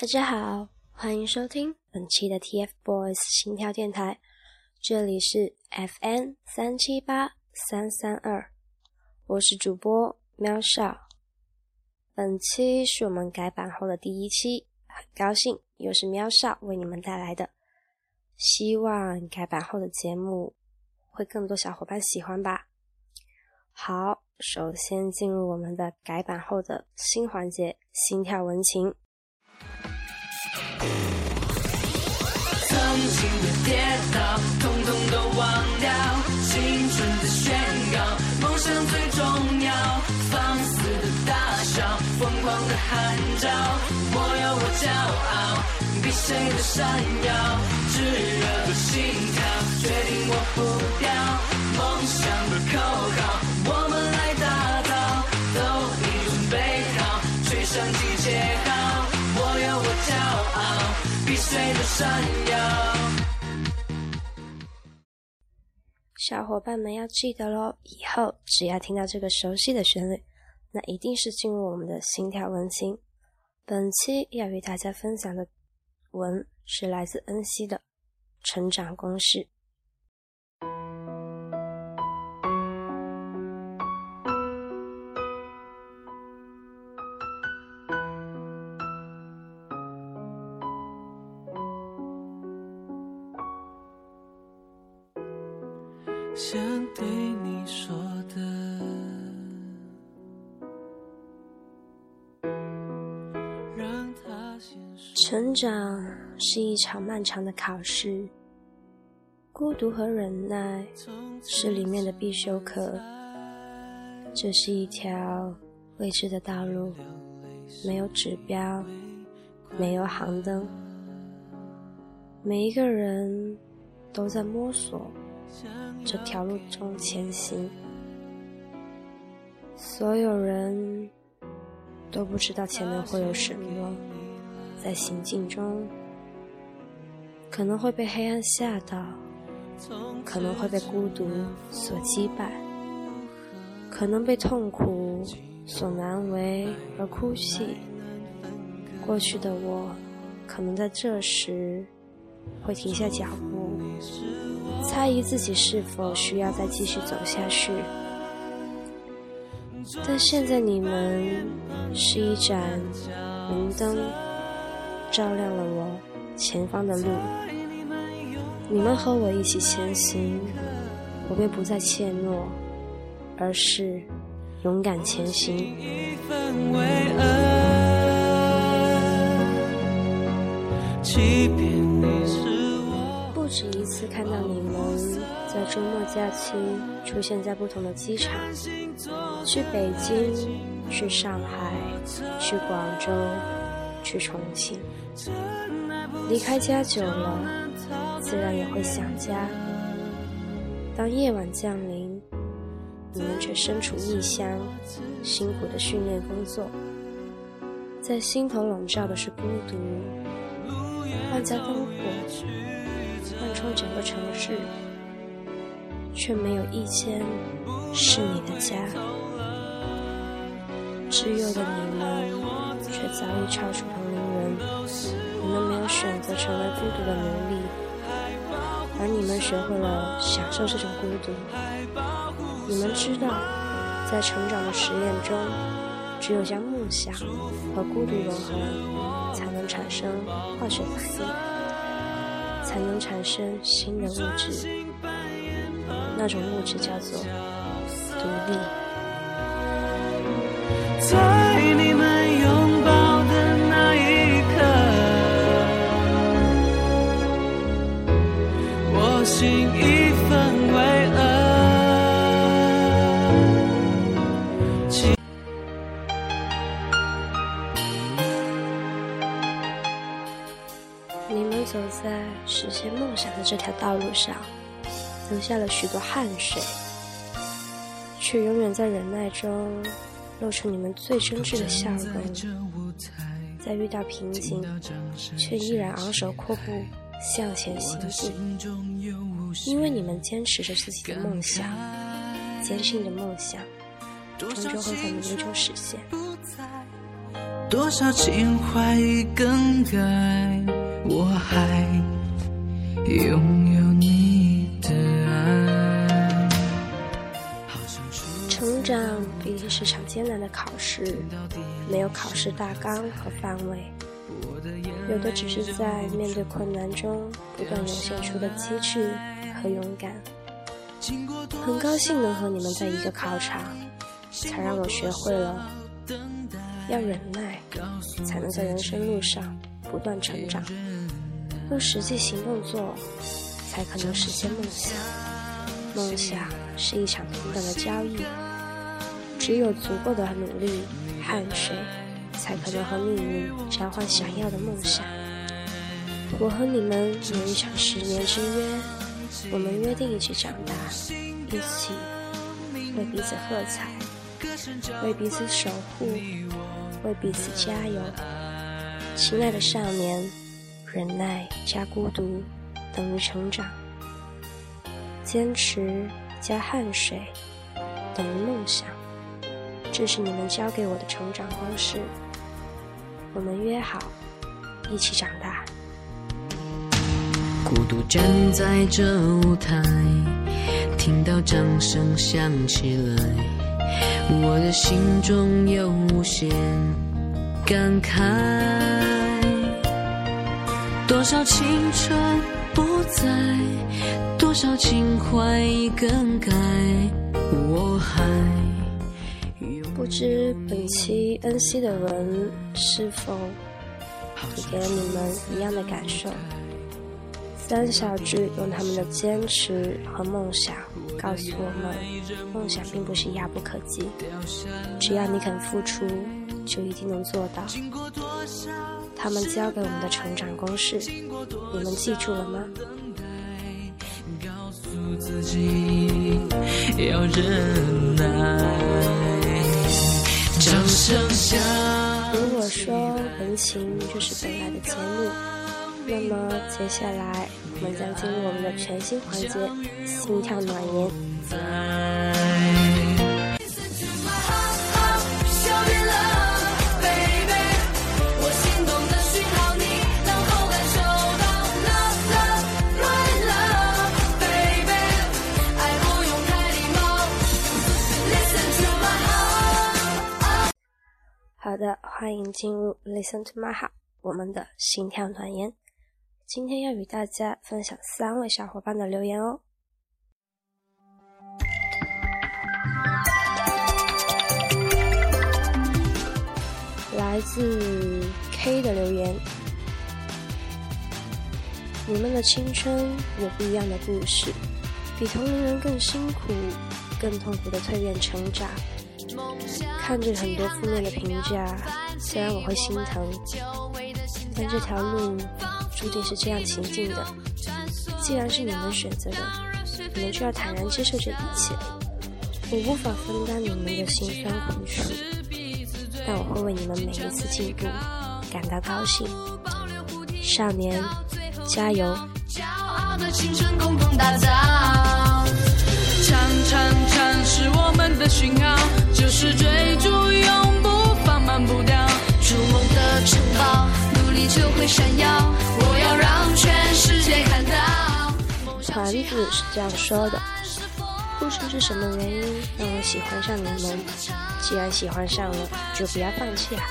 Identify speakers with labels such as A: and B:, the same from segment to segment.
A: 大家好，欢迎收听本期的 TFBOYS 心跳电台，这里是 FN 三七八三三二，我是主播喵少。本期是我们改版后的第一期，很高兴又是喵少为你们带来的，希望改版后的节目会更多小伙伴喜欢吧。好，首先进入我们的改版后的新环节——心跳文情。曾经的跌倒，统统都忘掉，青春的宣告，梦想最重要，放肆的大笑，疯狂的喊叫，我有我骄傲，比谁都闪耀，炙热的心跳，决定我不掉，梦想的口号。小伙伴们要记得喽！以后只要听到这个熟悉的旋律，那一定是进入我们的心跳文心。本期要与大家分享的文是来自恩熙的《成长公式》。想对你说的。成长是一场漫长的考试，孤独和忍耐是里面的必修课。这是一条未知的道路，没有指标，没有航灯，每一个人都在摸索。这条路中前行，所有人都不知道前面会有什么，在行进中可能会被黑暗吓到，可能会被孤独所击败，可能被痛苦所难为而哭泣。过去的我，可能在这时会停下脚步。猜疑自己是否需要再继续走下去，但现在你们是一盏明灯，照亮了我前方的路。你们和我一起前行，我便不再怯懦，而是勇敢前行。欺骗你是。每次看到你们在周末假期出现在不同的机场，去北京，去上海，去广州，去重庆。离开家久了，自然也会想家。当夜晚降临，你们却身处异乡，辛苦的训练工作，在心头笼罩的是孤独，万家灯火。整个城市，却没有一间是你的家。自幼的你们，却早已超出同龄人。你们没有选择成为孤独的奴隶，而你们学会了享受这种孤独。你们知道，在成长的实验中，只有将梦想和孤独融合，才能产生化学反应。才能产生新的物质，那种物质叫做独立。你们走在实现梦想的这条道路上，流下了许多汗水，却永远在忍耐中露出你们最真挚的笑容。在遇到瓶颈，却依然昂首阔步向前行进，因为你们坚持着自己的梦想，坚信着梦想终究会在努力中实现。
B: 多少情怀已更改，我还拥有你的爱。
A: 成长毕竟是场艰难的考试，没有考试大纲和范围，有的只是在面对困难中不断涌现出的机智和勇敢。很高兴能和你们在一个考场，才让我学会了要忍耐，才能在人生路上不断成长。用实际行动做，才可能实现梦想。梦想是一场平等的交易，只有足够的努力、汗水，才可能和命运交换想要的梦想。我和你们有一场十年之约。我们约定一起长大，一起为彼此喝彩，为彼此守护，为彼此加油。亲爱的少年，忍耐加孤独等于成长，坚持加汗水等于梦想。这是你们教给我的成长方式。我们约好一起长大。
B: 孤独站在这舞台，听到掌声响起来，我的心中有无限感慨。多少青春不在，多少情怀已更改，我还
A: 不知本期恩熙的文是否也给了你们一样的感受。三小句用他们的坚持和梦想告诉我们：梦想并不是遥不可及，只要你肯付出，就一定能做到。他们教给我们的成长公式，你们记住了吗？如果说人情就是本来的节目。那么接下来，我们将进入我们的全新环节——心跳暖言。好的，欢迎进入 Listen to my heart，我们的心跳暖言。今天要与大家分享三位小伙伴的留言哦。来自 K 的留言：你们的青春有不一样的故事，比同龄人更辛苦、更痛苦的蜕变成长。看着很多负面的评价，虽然我会心疼，但这条路。注定是这样情境的。既然是你们选择的，你们就要坦然接受这一切。我无法分担你们的辛酸苦楚，但我会为你们每一次进步感到高兴。少年，加油！
B: 唱就会闪耀。我要让全世界看到。
A: 团子是这样说的：不知是什么原因让我喜欢上你们，既然喜欢上了，就不要放弃啊！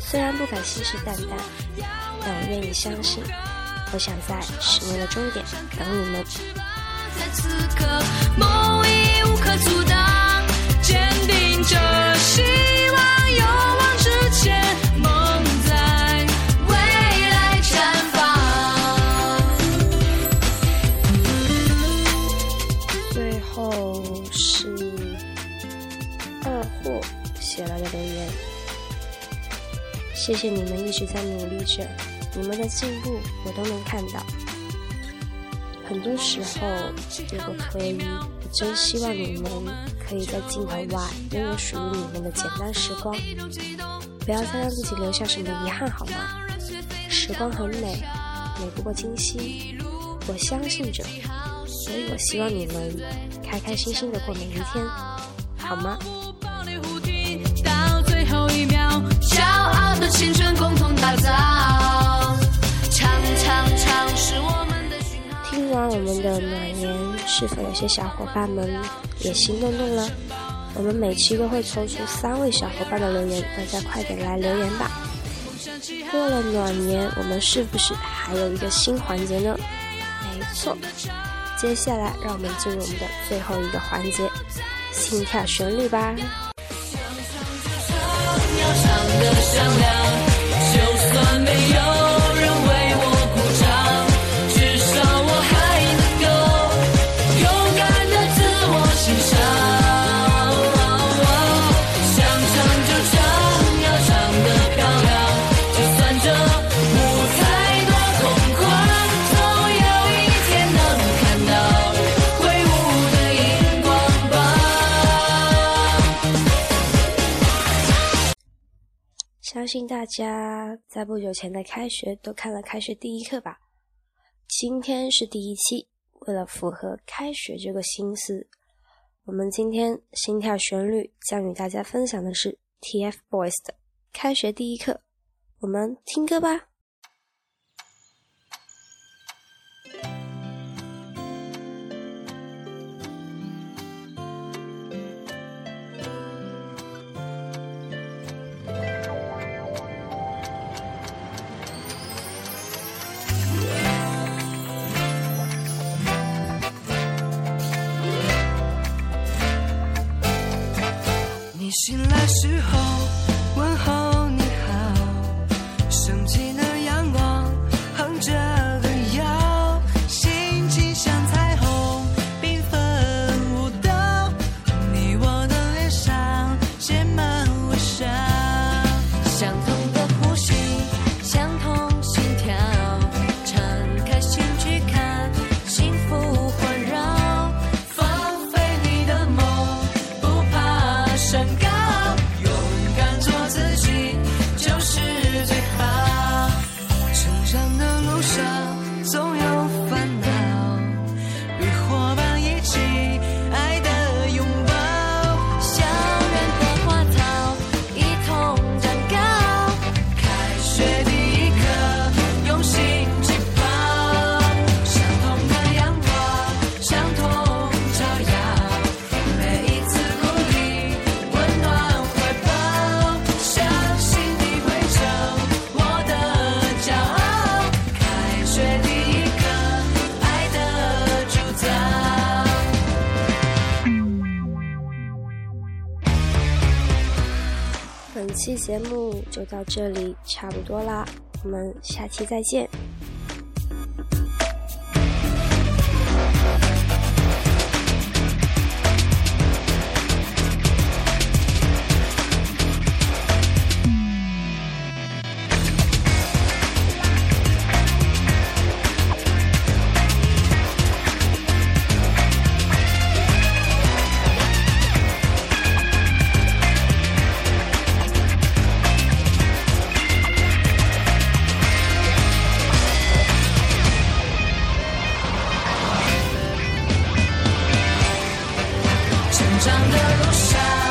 A: 虽然不敢信誓旦旦，但我愿意相信。我想在十年的终点等你们。在此刻，梦已无可阻挡，坚定着希望，勇往直前。谢谢你们一直在努力着，你们的进步我都能看到。很多时候，如果可以，我真希望你们可以在镜头外拥有属于你们的简单时光，不要再让自己留下什么遗憾，好吗？时光很美，美不过今夕。我相信着，所以我希望你们开开心心的过每一天，好吗？
B: 是
A: 否有些小伙伴们也心动动了？我们每期都会抽出三位小伙伴的留言，大家快点来留言吧！过了暖年，我们是不是还有一个新环节呢？没错，接下来让我们进入我们的最后一个环节——心跳旋律吧。相信大家在不久前的开学都看了《开学第一课》吧？今天是第一期，为了符合开学这个心思，我们今天心跳旋律将与大家分享的是 TFBOYS 的《开学第一课》，我们听歌吧。
B: 醒来时候，问候
A: 节目就到这里，差不多啦，我们下期再见。成长的路上。